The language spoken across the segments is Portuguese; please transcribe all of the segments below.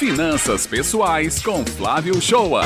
Finanças Pessoais com Flávio Shoa.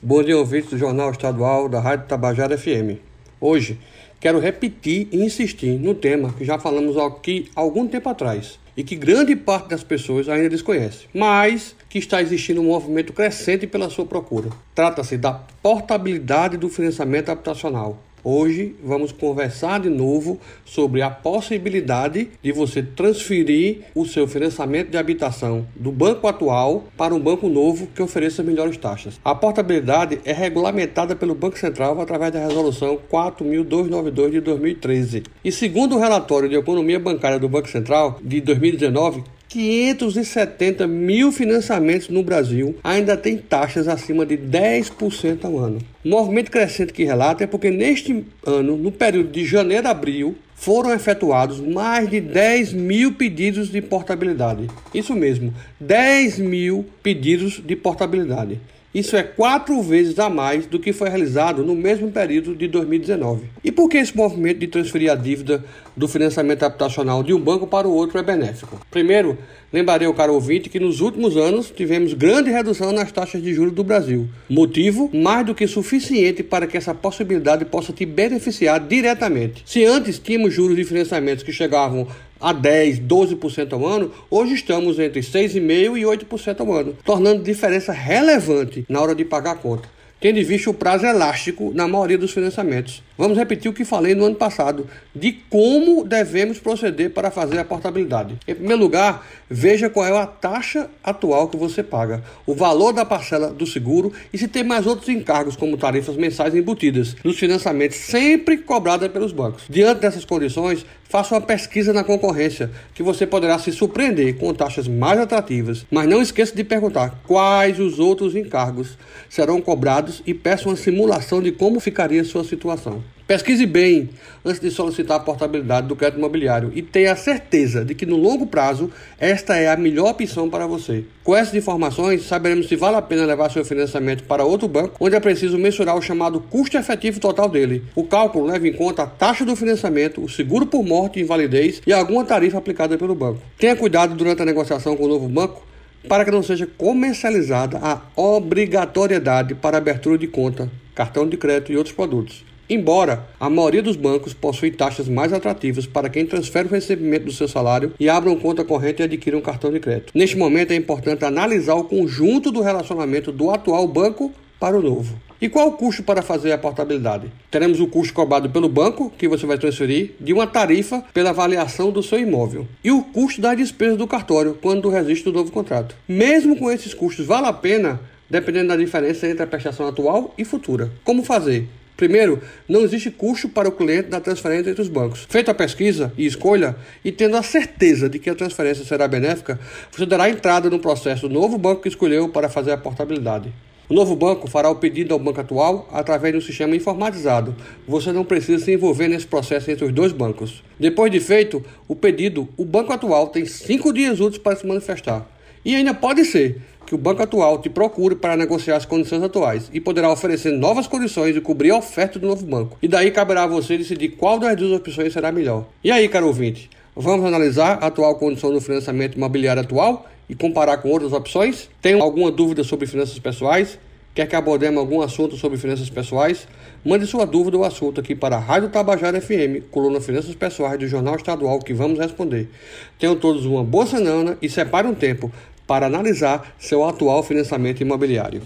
Bom dia, ouvintes do Jornal Estadual da Rádio Tabajara FM. Hoje, quero repetir e insistir no tema que já falamos aqui algum tempo atrás e que grande parte das pessoas ainda desconhece, mas que está existindo um movimento crescente pela sua procura. Trata-se da portabilidade do financiamento habitacional Hoje vamos conversar de novo sobre a possibilidade de você transferir o seu financiamento de habitação do banco atual para um banco novo que ofereça melhores taxas. A portabilidade é regulamentada pelo Banco Central através da resolução 4292 de 2013. E segundo o relatório de economia bancária do Banco Central de 2019, 570 mil financiamentos no Brasil ainda têm taxas acima de 10% ao ano. O movimento crescente que relata é porque neste ano, no período de janeiro a abril, foram efetuados mais de 10 mil pedidos de portabilidade. Isso mesmo, 10 mil pedidos de portabilidade. Isso é quatro vezes a mais do que foi realizado no mesmo período de 2019. E por que esse movimento de transferir a dívida do financiamento habitacional de um banco para o outro é benéfico? Primeiro, lembrarei ao caro ouvinte que nos últimos anos tivemos grande redução nas taxas de juros do Brasil. Motivo mais do que suficiente para que essa possibilidade possa te beneficiar diretamente. Se antes tínhamos juros de financiamentos que chegavam a 10, 12% ao ano, hoje estamos entre 6,5% e 8% ao ano, tornando diferença relevante na hora de pagar a conta tendo em vista o prazo elástico na maioria dos financiamentos. Vamos repetir o que falei no ano passado, de como devemos proceder para fazer a portabilidade. Em primeiro lugar, veja qual é a taxa atual que você paga, o valor da parcela do seguro e se tem mais outros encargos, como tarifas mensais embutidas, nos financiamentos sempre cobradas pelos bancos. Diante dessas condições, faça uma pesquisa na concorrência, que você poderá se surpreender com taxas mais atrativas. Mas não esqueça de perguntar quais os outros encargos serão cobrados e peça uma simulação de como ficaria sua situação. Pesquise bem antes de solicitar a portabilidade do crédito imobiliário e tenha certeza de que no longo prazo esta é a melhor opção para você. Com essas informações, saberemos se vale a pena levar seu financiamento para outro banco, onde é preciso mensurar o chamado custo efetivo total dele. O cálculo leva em conta a taxa do financiamento, o seguro por morte e invalidez e alguma tarifa aplicada pelo banco. Tenha cuidado durante a negociação com o novo banco para que não seja comercializada a obrigatoriedade para abertura de conta, cartão de crédito e outros produtos. Embora a maioria dos bancos possui taxas mais atrativas para quem transfere o recebimento do seu salário e abra uma conta corrente e adquira um cartão de crédito. Neste momento é importante analisar o conjunto do relacionamento do atual banco para o novo. E qual o custo para fazer a portabilidade? Teremos o custo cobrado pelo banco, que você vai transferir, de uma tarifa pela avaliação do seu imóvel, e o custo das despesas do cartório quando resiste o novo contrato. Mesmo com esses custos, vale a pena, dependendo da diferença entre a prestação atual e futura. Como fazer? Primeiro, não existe custo para o cliente da transferência entre os bancos. Feita a pesquisa e escolha, e tendo a certeza de que a transferência será benéfica, você dará entrada no processo do novo banco que escolheu para fazer a portabilidade. O novo banco fará o pedido ao banco atual através de um sistema informatizado. Você não precisa se envolver nesse processo entre os dois bancos. Depois de feito o pedido, o banco atual tem cinco dias úteis para se manifestar. E ainda pode ser que o banco atual te procure para negociar as condições atuais e poderá oferecer novas condições e cobrir a oferta do novo banco. E daí caberá a você decidir qual das duas opções será melhor. E aí, caro ouvinte, vamos analisar a atual condição do financiamento imobiliário atual e comparar com outras opções? Tem alguma dúvida sobre finanças pessoais? Quer que abordemos algum assunto sobre finanças pessoais? Mande sua dúvida ou assunto aqui para a Rádio Tabajara FM, coluna Finanças Pessoais do Jornal Estadual, que vamos responder. Tenham todos uma boa semana e separe um tempo para analisar seu atual financiamento imobiliário.